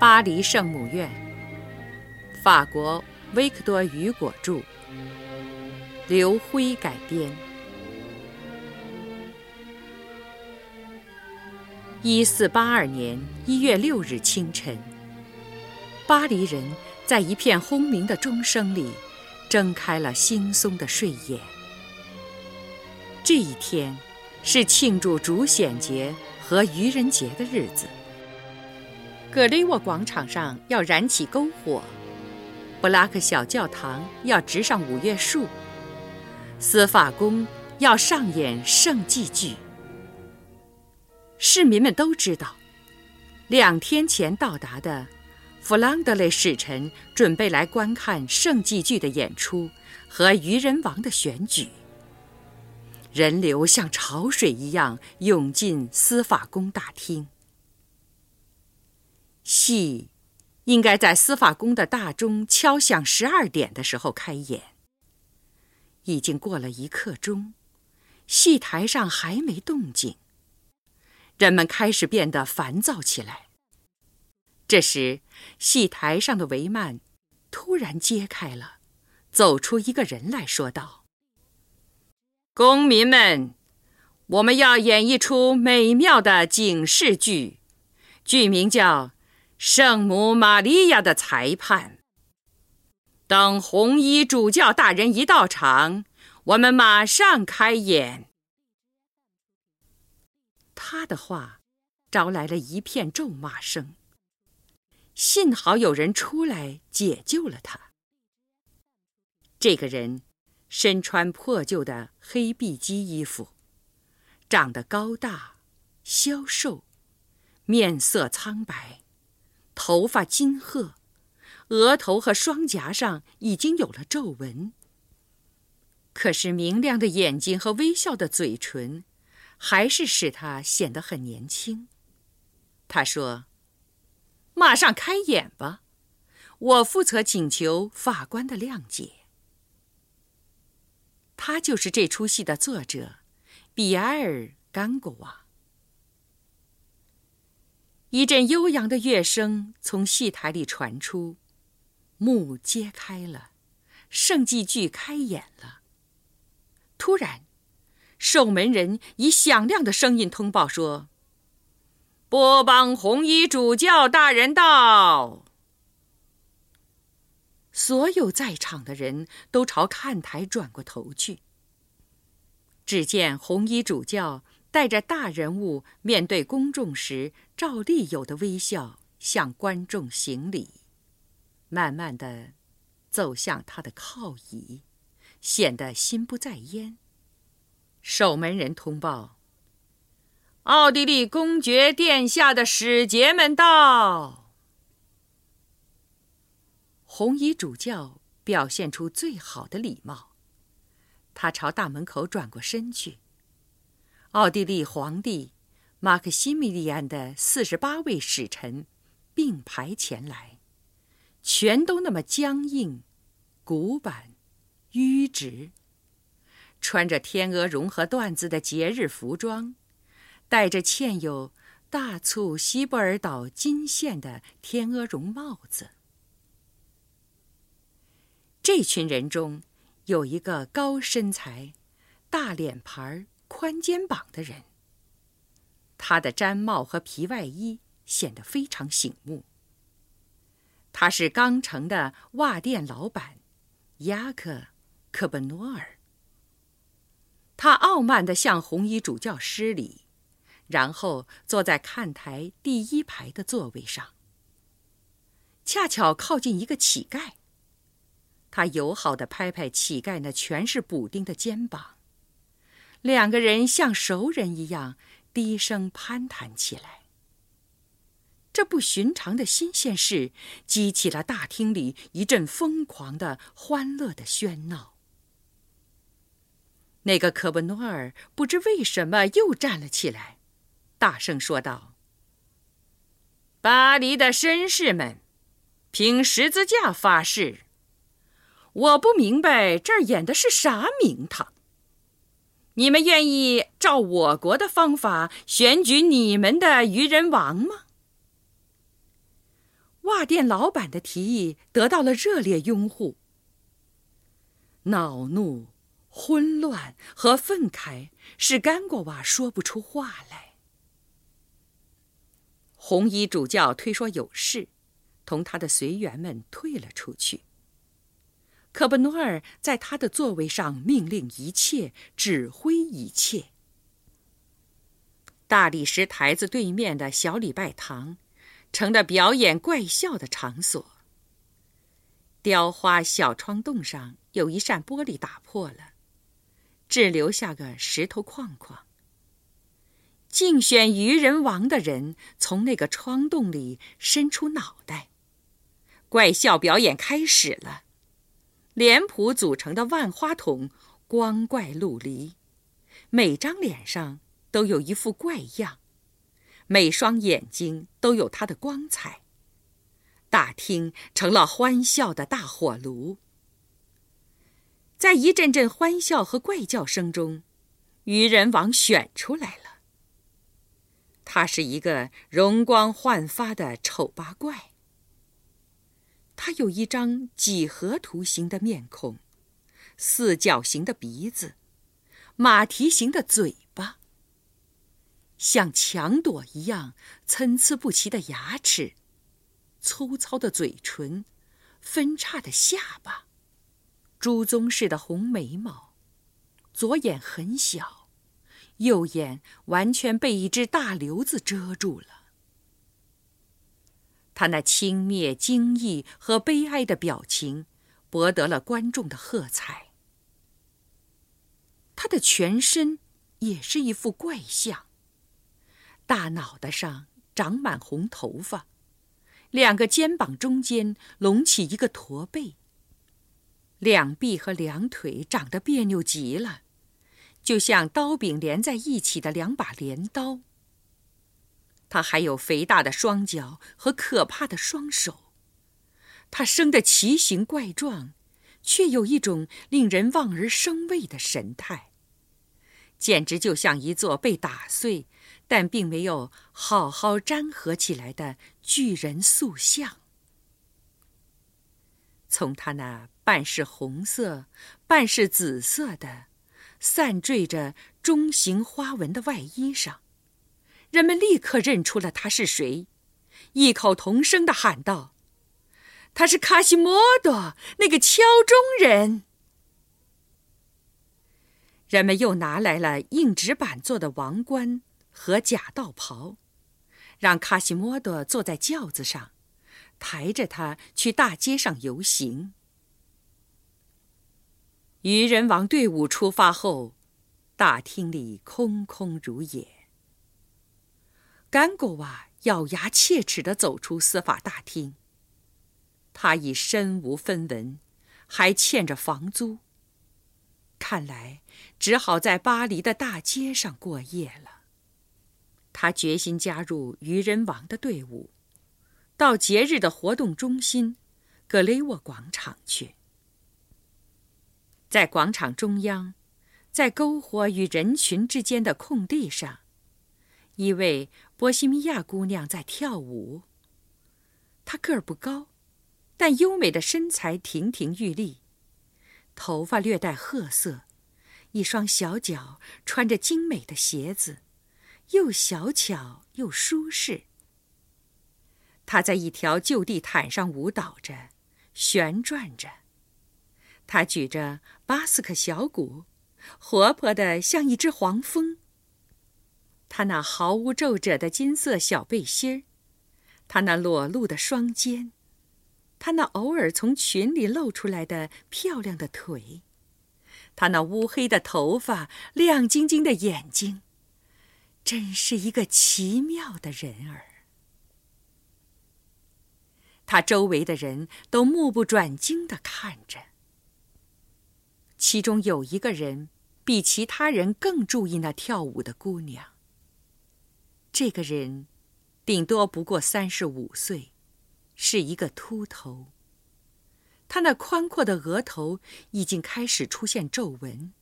巴黎圣母院，法国维克多·雨果著，刘辉改编。一四八二年一月六日清晨，巴黎人在一片轰鸣的钟声里睁开了惺忪的睡眼。这一天是庆祝主显节和愚人节的日子。格雷沃广场上要燃起篝火，布拉克小教堂要植上五月树，司法宫要上演圣祭剧。市民们都知道，两天前到达的弗朗德雷使臣准备来观看圣祭剧的演出和愚人王的选举。人流像潮水一样涌进司法宫大厅。戏应该在司法宫的大钟敲响十二点的时候开演。已经过了一刻钟，戏台上还没动静，人们开始变得烦躁起来。这时，戏台上的帷幔突然揭开了，走出一个人来说道：“公民们，我们要演一出美妙的警示剧，剧名叫。”圣母玛利亚的裁判。等红衣主教大人一到场，我们马上开演。他的话招来了一片咒骂声。幸好有人出来解救了他。这个人身穿破旧的黑碧基衣服，长得高大、消瘦，面色苍白。头发金褐，额头和双颊上已经有了皱纹。可是明亮的眼睛和微笑的嘴唇，还是使他显得很年轻。他说：“马上开演吧，我负责请求法官的谅解。”他就是这出戏的作者，比埃尔·甘果瓦。一阵悠扬的乐声从戏台里传出，幕揭开了，圣祭剧开演了。突然，守门人以响亮的声音通报说：“波邦红衣主教大人到。”所有在场的人都朝看台转过头去。只见红衣主教。带着大人物面对公众时照例有的微笑，向观众行礼，慢慢的走向他的靠椅，显得心不在焉。守门人通报：“奥地利公爵殿下的使节们到。”红衣主教表现出最好的礼貌，他朝大门口转过身去。奥地利皇帝马克西米利安的四十八位使臣并排前来，全都那么僵硬、古板、迂直，穿着天鹅绒和缎子的节日服装，戴着嵌有大促西布尔岛金线的天鹅绒帽子。这群人中有一个高身材、大脸盘儿。宽肩膀的人，他的毡帽和皮外衣显得非常醒目。他是钢城的袜店老板，雅克·科本诺尔。他傲慢地向红衣主教施礼，然后坐在看台第一排的座位上，恰巧靠近一个乞丐。他友好地拍拍乞丐那全是补丁的肩膀。两个人像熟人一样低声攀谈起来。这不寻常的新鲜事激起了大厅里一阵疯狂的、欢乐的喧闹。那个科布诺尔不知为什么又站了起来，大声说道：“巴黎的绅士们，凭十字架发誓，我不明白这儿演的是啥名堂。”你们愿意照我国的方法选举你们的愚人王吗？袜店老板的提议得到了热烈拥护。恼怒、混乱和愤慨使甘果瓦说不出话来。红衣主教推说有事，同他的随员们退了出去。可布诺尔在他的座位上命令一切，指挥一切。大理石台子对面的小礼拜堂，成了表演怪笑的场所。雕花小窗洞上有一扇玻璃打破了，只留下个石头框框。竞选渔人王的人从那个窗洞里伸出脑袋，怪笑表演开始了。脸谱组成的万花筒光怪陆离，每张脸上都有一副怪样，每双眼睛都有它的光彩。大厅成了欢笑的大火炉。在一阵阵欢笑和怪叫声中，愚人王选出来了。他是一个容光焕发的丑八怪。他有一张几何图形的面孔，四角形的鼻子，马蹄形的嘴巴，像墙垛一样参差不齐的牙齿，粗糙的嘴唇，分叉的下巴，朱棕似的红眉毛，左眼很小，右眼完全被一只大瘤子遮住了。他那轻蔑、惊异和悲哀的表情，博得了观众的喝彩。他的全身也是一副怪相。大脑袋上长满红头发，两个肩膀中间隆起一个驼背。两臂和两腿长得别扭极了，就像刀柄连在一起的两把镰刀。他还有肥大的双脚和可怕的双手，他生得奇形怪状，却有一种令人望而生畏的神态，简直就像一座被打碎但并没有好好粘合起来的巨人塑像。从他那半是红色、半是紫色的、散缀着中型花纹的外衣上。人们立刻认出了他是谁，异口同声的喊道：“他是卡西莫多，那个敲钟人。”人们又拿来了硬纸板做的王冠和假道袍，让卡西莫多坐在轿子上，抬着他去大街上游行。愚人王队伍出发后，大厅里空空如也。甘果瓦咬牙切齿地走出司法大厅。他已身无分文，还欠着房租。看来只好在巴黎的大街上过夜了。他决心加入愚人王的队伍，到节日的活动中心——格雷沃广场去。在广场中央，在篝火与人群之间的空地上。一位波西米亚姑娘在跳舞。她个儿不高，但优美的身材亭亭玉立，头发略带褐色，一双小脚穿着精美的鞋子，又小巧又舒适。她在一条旧地毯上舞蹈着，旋转着。她举着巴斯克小鼓，活泼的像一只黄蜂。她那毫无皱褶的金色小背心儿，她那裸露的双肩，她那偶尔从裙里露出来的漂亮的腿，她那乌黑的头发、亮晶晶的眼睛，真是一个奇妙的人儿。他周围的人都目不转睛地看着，其中有一个人比其他人更注意那跳舞的姑娘。这个人，顶多不过三十五岁，是一个秃头。他那宽阔的额头已经开始出现皱纹，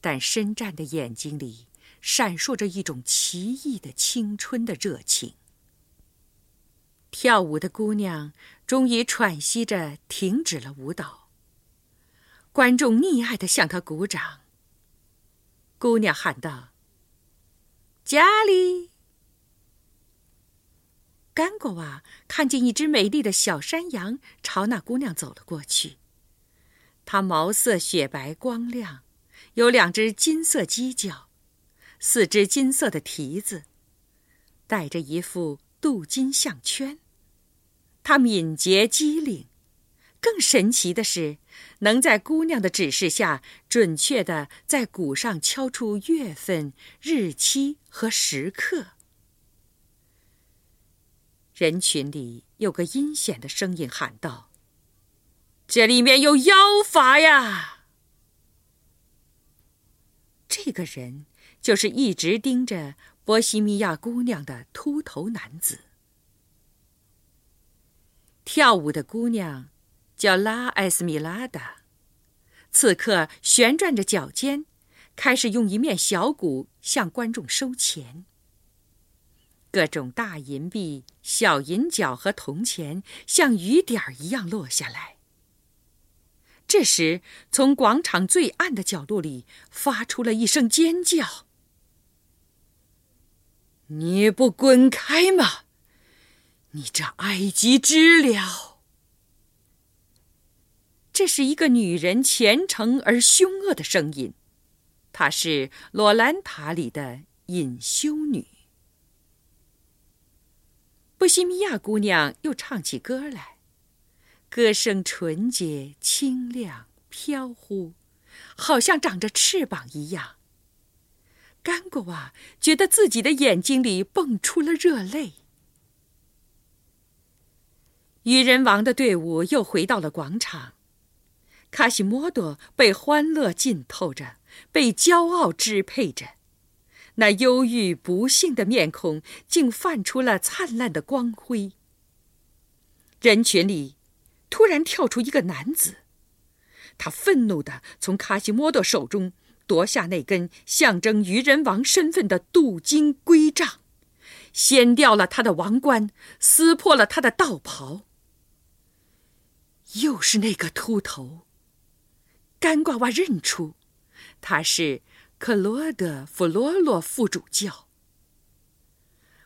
但深湛的眼睛里闪烁着一种奇异的青春的热情。跳舞的姑娘终于喘息着停止了舞蹈。观众溺爱的向她鼓掌。姑娘喊道：“家里。”甘果娃看见一只美丽的小山羊朝那姑娘走了过去。它毛色雪白光亮，有两只金色犄角，四只金色的蹄子，戴着一副镀金项圈。它敏捷机灵，更神奇的是，能在姑娘的指示下，准确的在鼓上敲出月份、日期和时刻。人群里有个阴险的声音喊道：“这里面有妖法呀！”这个人就是一直盯着波西米亚姑娘的秃头男子。跳舞的姑娘叫拉埃斯米拉达，此刻旋转着脚尖，开始用一面小鼓向观众收钱。各种大银币、小银角和铜钱像雨点儿一样落下来。这时，从广场最暗的角落里发出了一声尖叫：“你不滚开吗？”你这埃及知了！这是一个女人虔诚而凶恶的声音，她是罗兰塔里的隐修女。波西米亚姑娘又唱起歌来，歌声纯洁、清亮、飘忽，好像长着翅膀一样。甘果娃觉得自己的眼睛里蹦出了热泪。渔人王的队伍又回到了广场，卡西莫多被欢乐浸透着，被骄傲支配着，那忧郁不幸的面孔竟泛出了灿烂的光辉。人群里，突然跳出一个男子，他愤怒地从卡西莫多手中夺下那根象征愚人王身份的镀金圭杖，掀掉了他的王冠，撕破了他的道袍。又是那个秃头。干瓜娃认出，他是克罗德·弗罗洛副主教。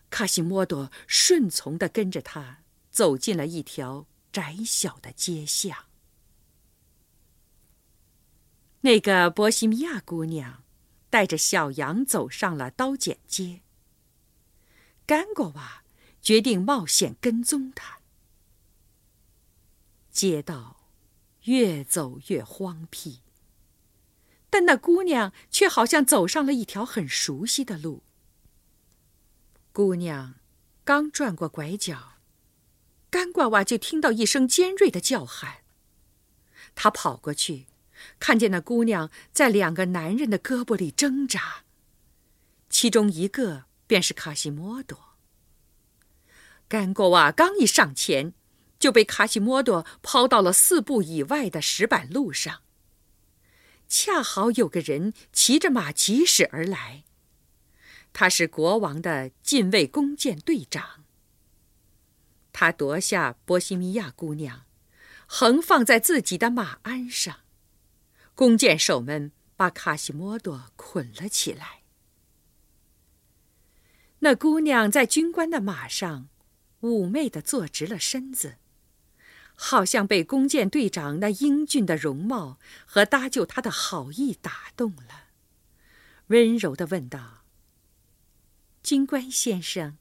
卡西莫多顺从地跟着他走进了一条窄小的街巷。那个波西米亚姑娘带着小羊走上了刀剪街。干瓜娃决定冒险跟踪她。街道越走越荒僻，但那姑娘却好像走上了一条很熟悉的路。姑娘刚转过拐角，干瓜娃就听到一声尖锐的叫喊。他跑过去，看见那姑娘在两个男人的胳膊里挣扎，其中一个便是卡西莫多。干瓜娃刚一上前。就被卡西莫多抛到了四步以外的石板路上。恰好有个人骑着马疾驶而来，他是国王的禁卫弓箭队长。他夺下波西米亚姑娘，横放在自己的马鞍上，弓箭手们把卡西莫多捆了起来。那姑娘在军官的马上，妩媚地坐直了身子。好像被弓箭队长那英俊的容貌和搭救他的好意打动了，温柔地问道：“军官先生，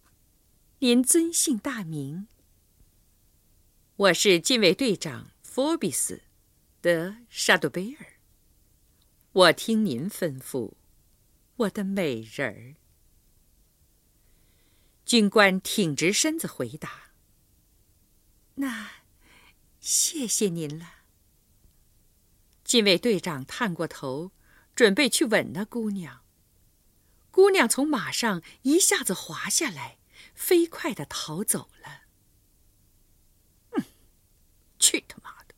您尊姓大名？”“我是禁卫队长福比斯，德沙杜贝尔。”“我听您吩咐，我的美人儿。”军官挺直身子回答：“那。”谢谢您了。禁卫队长探过头，准备去吻那姑娘。姑娘从马上一下子滑下来，飞快的逃走了。嗯，去他妈的！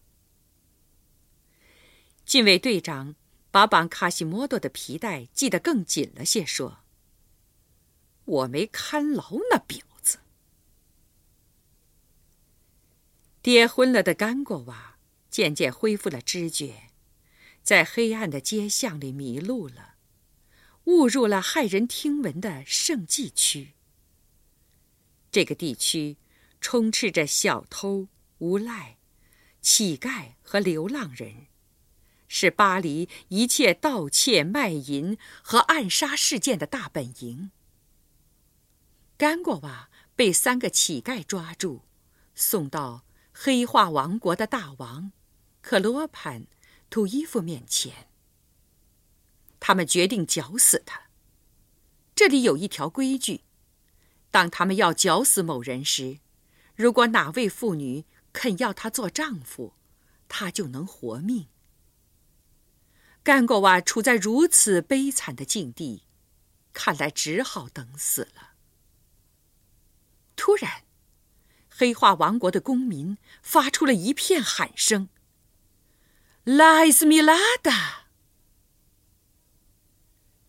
禁卫队长把绑卡西莫多的皮带系得更紧了些，说：“我没看牢那饼子。”跌昏了的甘果娃渐渐恢复了知觉，在黑暗的街巷里迷路了，误入了骇人听闻的圣迹区。这个地区充斥着小偷、无赖、乞丐和流浪人，是巴黎一切盗窃、卖淫和暗杀事件的大本营。甘果娃被三个乞丐抓住，送到黑化王国的大王克罗潘图伊夫面前。他们决定绞死他。这里有一条规矩。当他们要绞死某人时，如果哪位妇女肯要他做丈夫，他就能活命。甘果娃处在如此悲惨的境地，看来只好等死了。突然，黑化王国的公民发出了一片喊声：“拉斯米拉达！”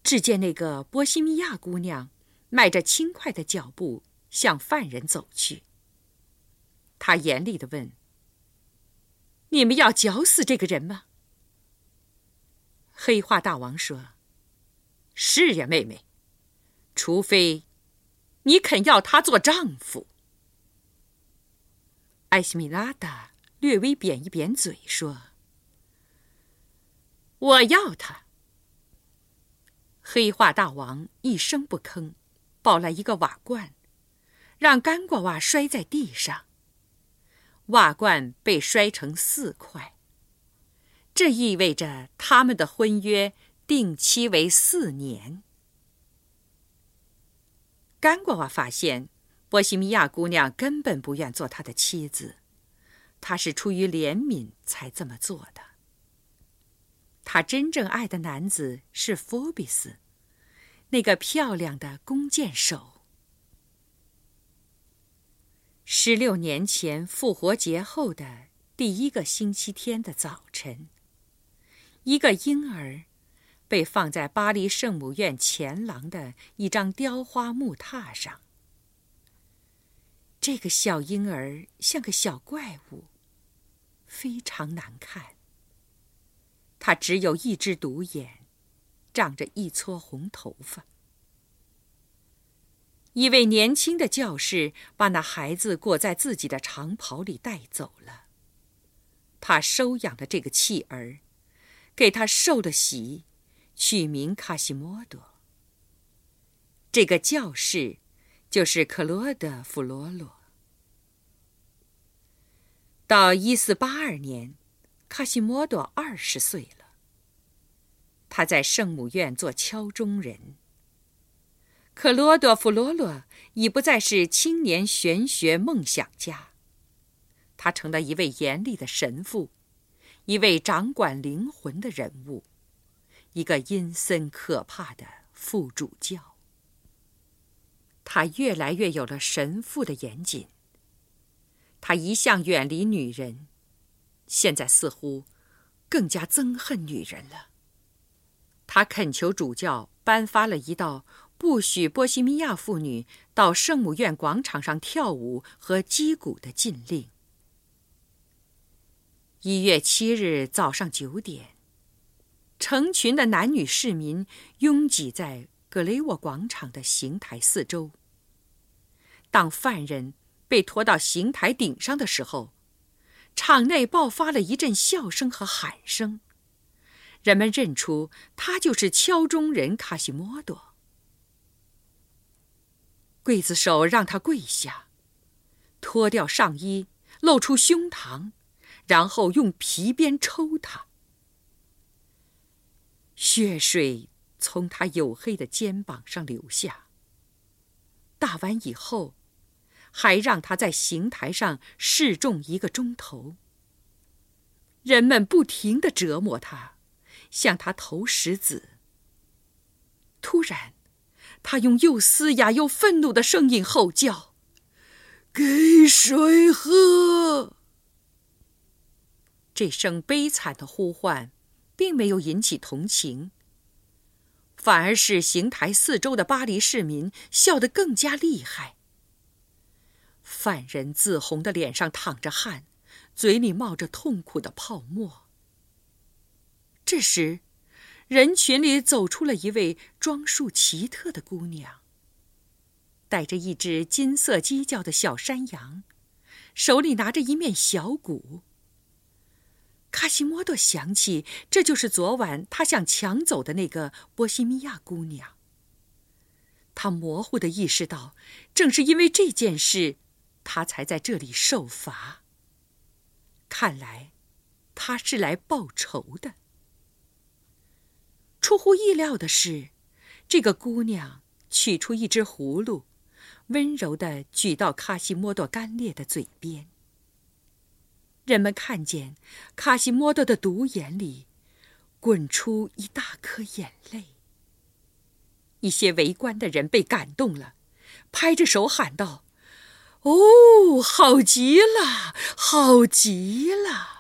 只见那个波西米亚姑娘。迈着轻快的脚步向犯人走去。他严厉地问：“你们要绞死这个人吗？”黑化大王说：“是呀，妹妹，除非你肯要他做丈夫。”艾希米拉达略微扁一扁嘴说：“我要他。”黑化大王一声不吭。抱来一个瓦罐，让干果娃摔在地上。瓦罐被摔成四块。这意味着他们的婚约定期为四年。干果娃发现，波西米亚姑娘根本不愿做他的妻子，他是出于怜悯才这么做的。他真正爱的男子是佛比斯。那个漂亮的弓箭手。十六年前复活节后的第一个星期天的早晨，一个婴儿被放在巴黎圣母院前廊的一张雕花木榻上。这个小婴儿像个小怪物，非常难看。他只有一只独眼。长着一撮红头发。一位年轻的教士把那孩子裹在自己的长袍里带走了。他收养了这个弃儿，给他受了洗，取名卡西莫多。这个教士就是克罗德·弗罗罗。到一四八二年，卡西莫多二十岁了。他在圣母院做敲钟人。克罗多弗罗罗已不再是青年玄学梦想家，他成了一位严厉的神父，一位掌管灵魂的人物，一个阴森可怕的副主教。他越来越有了神父的严谨。他一向远离女人，现在似乎更加憎恨女人了。他恳求主教颁发了一道不许波西米亚妇女到圣母院广场上跳舞和击鼓的禁令。一月七日早上九点，成群的男女市民拥挤在格雷沃广场的刑台四周。当犯人被拖到刑台顶上的时候，场内爆发了一阵笑声和喊声。人们认出他就是敲钟人卡西莫多。刽子手让他跪下，脱掉上衣，露出胸膛，然后用皮鞭抽他。血水从他黝黑的肩膀上流下。打完以后，还让他在刑台上示众一个钟头。人们不停的折磨他。向他投石子。突然，他用又嘶哑又愤怒的声音吼叫：“给水喝！”这声悲惨的呼唤，并没有引起同情，反而使刑台四周的巴黎市民笑得更加厉害。犯人自红的脸上淌着汗，嘴里冒着痛苦的泡沫。这时，人群里走出了一位装束奇特的姑娘，带着一只金色犄角的小山羊，手里拿着一面小鼓。卡西莫多想起，这就是昨晚他想抢走的那个波西米亚姑娘。他模糊的意识到，正是因为这件事，他才在这里受罚。看来，他是来报仇的。出乎意料的是，这个姑娘取出一只葫芦，温柔地举到卡西莫多干裂的嘴边。人们看见卡西莫多的独眼里滚出一大颗眼泪。一些围观的人被感动了，拍着手喊道：“哦，好极了，好极了！”